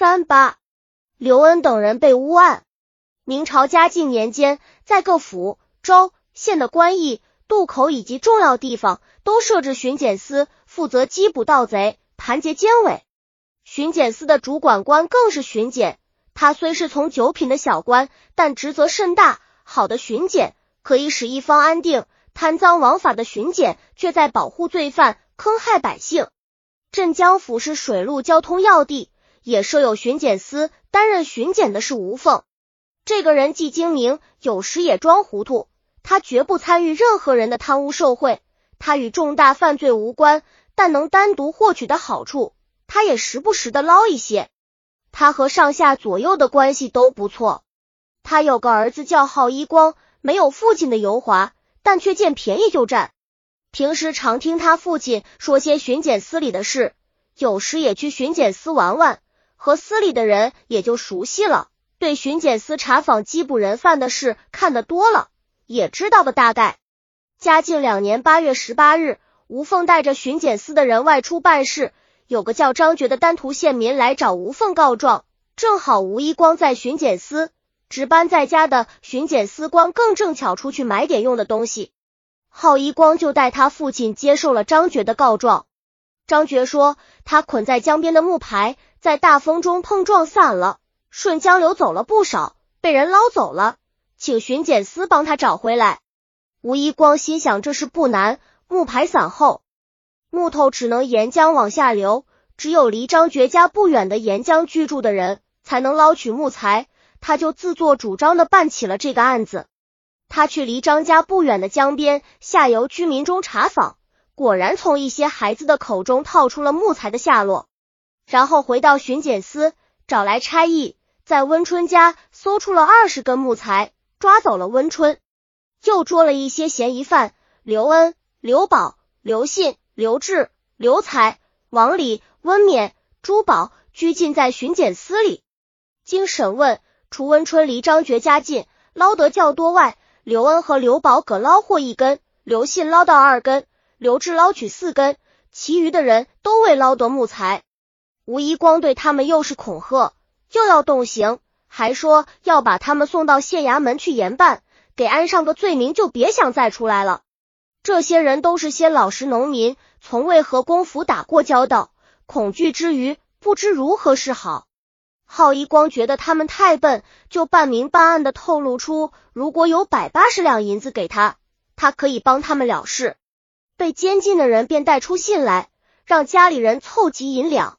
三八，刘恩等人被诬案。明朝嘉靖年间，在各府、州、县的官驿、渡口以及重要地方，都设置巡检司，负责缉捕盗贼、盘结奸伪。巡检司的主管官更是巡检，他虽是从九品的小官，但职责甚大。好的巡检可以使一方安定，贪赃枉法的巡检却在保护罪犯，坑害百姓。镇江府是水陆交通要地，也设有巡检司。担任巡检的是吴凤，这个人既精明，有时也装糊涂。他绝不参与任何人的贪污受贿，他与重大犯罪无关，但能单独获取的好处，他也时不时的捞一些。他和上下左右的关系都不错。他有个儿子叫浩一光，没有父亲的油滑，但却见便宜就占。平时常听他父亲说些巡检司里的事，有时也去巡检司玩玩，和司里的人也就熟悉了。对巡检司查访缉捕人犯的事看得多了，也知道个大概。嘉靖两年八月十八日，吴凤带着巡检司的人外出办事，有个叫张觉的丹徒县民来找吴凤告状，正好吴一光在巡检司值班在家的巡检司官更正巧出去买点用的东西。浩一光就带他父亲接受了张觉的告状。张觉说，他捆在江边的木牌在大风中碰撞散了，顺江流走了不少，被人捞走了，请巡检司帮他找回来。吴一光心想这事不难，木牌散后，木头只能沿江往下流，只有离张觉家不远的沿江居住的人才能捞取木材，他就自作主张的办起了这个案子。他去离张家不远的江边下游居民中查访，果然从一些孩子的口中套出了木材的下落。然后回到巡检司，找来差役，在温春家搜出了二十根木材，抓走了温春，又捉了一些嫌疑犯刘恩、刘宝、刘信、刘志、刘才、王礼、温勉、朱宝拘禁在巡检司里。经审问，除温春离张觉家近，捞得较多外，刘恩和刘宝各捞获一根，刘信捞到二根，刘志捞取四根，其余的人都未捞得木材。吴一光对他们又是恐吓，又要动刑，还说要把他们送到县衙门去严办，给安上个罪名，就别想再出来了。这些人都是些老实农民，从未和公府打过交道，恐惧之余，不知如何是好。浩一光觉得他们太笨，就半明半暗的透露出，如果有百八十两银子给他，他可以帮他们了事。被监禁的人便带出信来，让家里人凑集银两。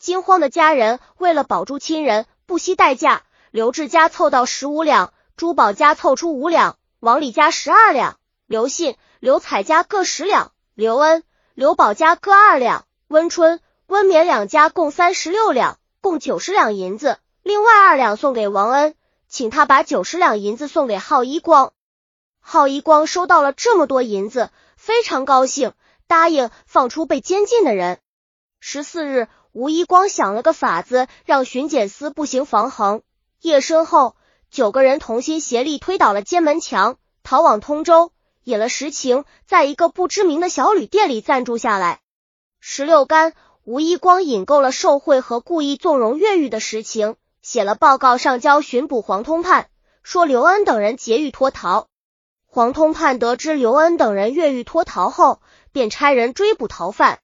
惊慌的家人为了保住亲人，不惜代价。刘志家凑到十五两，朱宝家凑出五两，王李家十二两，刘信、刘彩家各十两，刘恩、刘宝家各二两，温春、温勉两家共三十六两。共九十两银子，另外二两送给王恩，请他把九十两银子送给浩一光。浩一光收到了这么多银子，非常高兴，答应放出被监禁的人。十四日，吴一光想了个法子，让巡检司步行防横。夜深后，九个人同心协力推倒了监门墙，逃往通州，引了实情，在一个不知名的小旅店里暂住下来。十六干。吴一光引购了受贿和故意纵容越狱的实情，写了报告上交巡捕黄通判，说刘恩等人劫狱脱逃。黄通判得知刘恩等人越狱脱逃后，便差人追捕逃犯。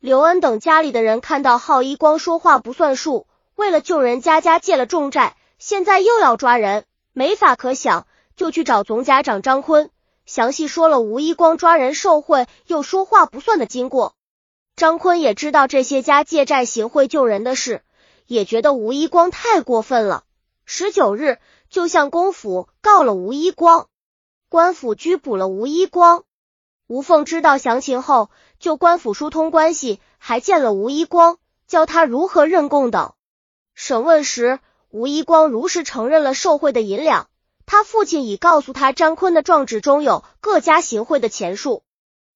刘恩等家里的人看到浩一光说话不算数，为了救人，家家借了重债，现在又要抓人，没法可想，就去找总甲长张坤，详细说了吴一光抓人受贿又说话不算的经过。张坤也知道这些家借债行贿救人的事，也觉得吴一光太过分了。十九日，就向公府告了吴一光，官府拘捕了吴一光。吴凤知道详情后，就官府疏通关系，还见了吴一光，教他如何认供等。审问时，吴一光如实承认了受贿的银两，他父亲已告诉他，张坤的状纸中有各家行贿的钱数。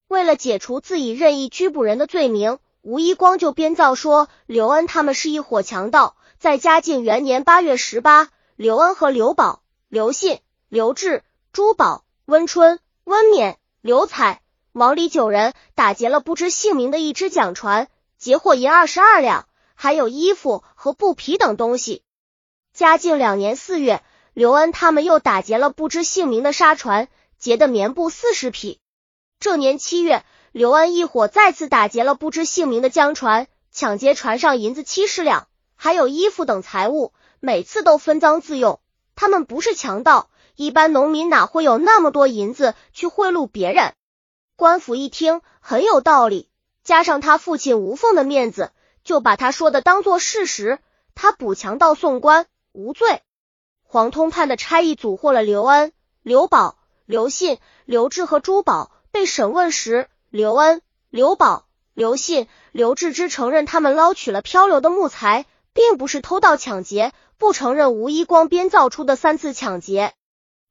为了解除自己任意拘捕人的罪名，吴一光就编造说刘恩他们是一伙强盗。在嘉靖元年八月十八，刘恩和刘宝、刘信、刘志、朱宝、温春、温勉、刘彩、王李九人打劫了不知姓名的一只桨船，截获银二十二两，还。有衣服和布匹等东西。嘉靖两年四月，刘恩他们又打劫了不知姓名的沙船，劫的棉布四十匹。这年七月，刘恩一伙再次打劫了不知姓名的江船，抢劫船上银子七十两，还有衣服等财物，每次都分赃自用。他们不是强盗，一般农民哪会有那么多银子去贿赂别人？官府一听很有道理，加上他父亲吴凤的面子。就把他说的当做事实，他捕强盗送官无罪。黄通判的差役组获了刘恩、刘宝、刘信、刘志和朱宝。被审问时，刘恩、刘宝、刘信、刘志之承认他们捞取了漂流的木材，并不是偷盗抢劫，不承认吴一光编造出的三次抢劫。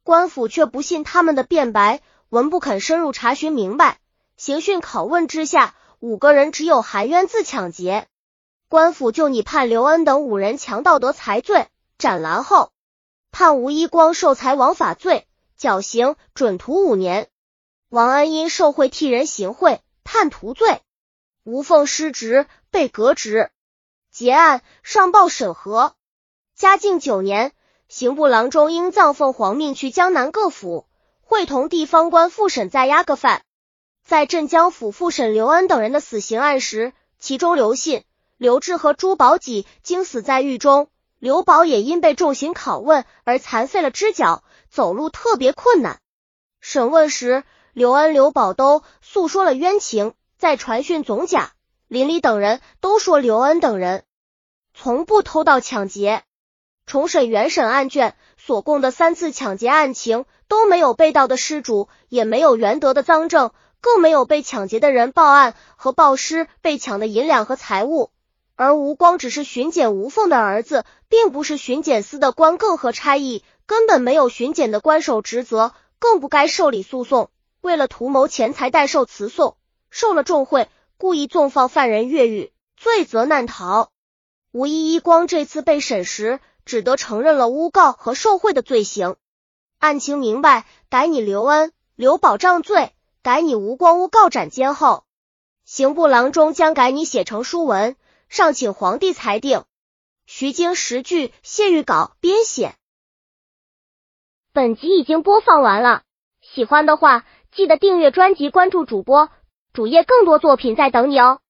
官府却不信他们的辩白，文不肯深入查询明白。刑讯拷问之下，五个人只有含冤自抢劫。官府就拟判刘恩等五人强盗得财罪，斩拦后判吴一光受财枉法罪，绞刑准徒五年。王安因受贿替人行贿，判徒罪。吴凤失职，被革职。结案上报审核。嘉靖九年，刑部郎中应藏凤凰命去江南各府，会同地方官复审在押个犯。在镇江府复审刘恩等人的死刑案时，其中刘信。刘志和朱宝己经死在狱中，刘宝也因被重刑拷问而残废了只脚，走路特别困难。审问时，刘恩、刘宝都诉说了冤情，在传讯总甲林里等人都说刘恩等人从不偷盗抢劫。重审原审案卷所供的三次抢劫案情都没有被盗的失主，也没有原得的赃证，更没有被抢劫的人报案和报失被抢的银两和财物。而吴光只是巡检吴凤的儿子，并不是巡检司的官，更和差役，根本没有巡检的官守职责，更不该受理诉讼。为了图谋钱财，代受辞讼，受了重贿，故意纵放犯人越狱，罪责难逃。吴一一光这次被审时，只得承认了诬告和受贿的罪行。案情明白，改你刘恩、刘保障罪，改拟吴光诬告斩监后，刑部郎中将改你写成书文。上请皇帝裁定。徐经十句谢玉稿编写。本集已经播放完了，喜欢的话记得订阅专辑，关注主播，主页更多作品在等你哦。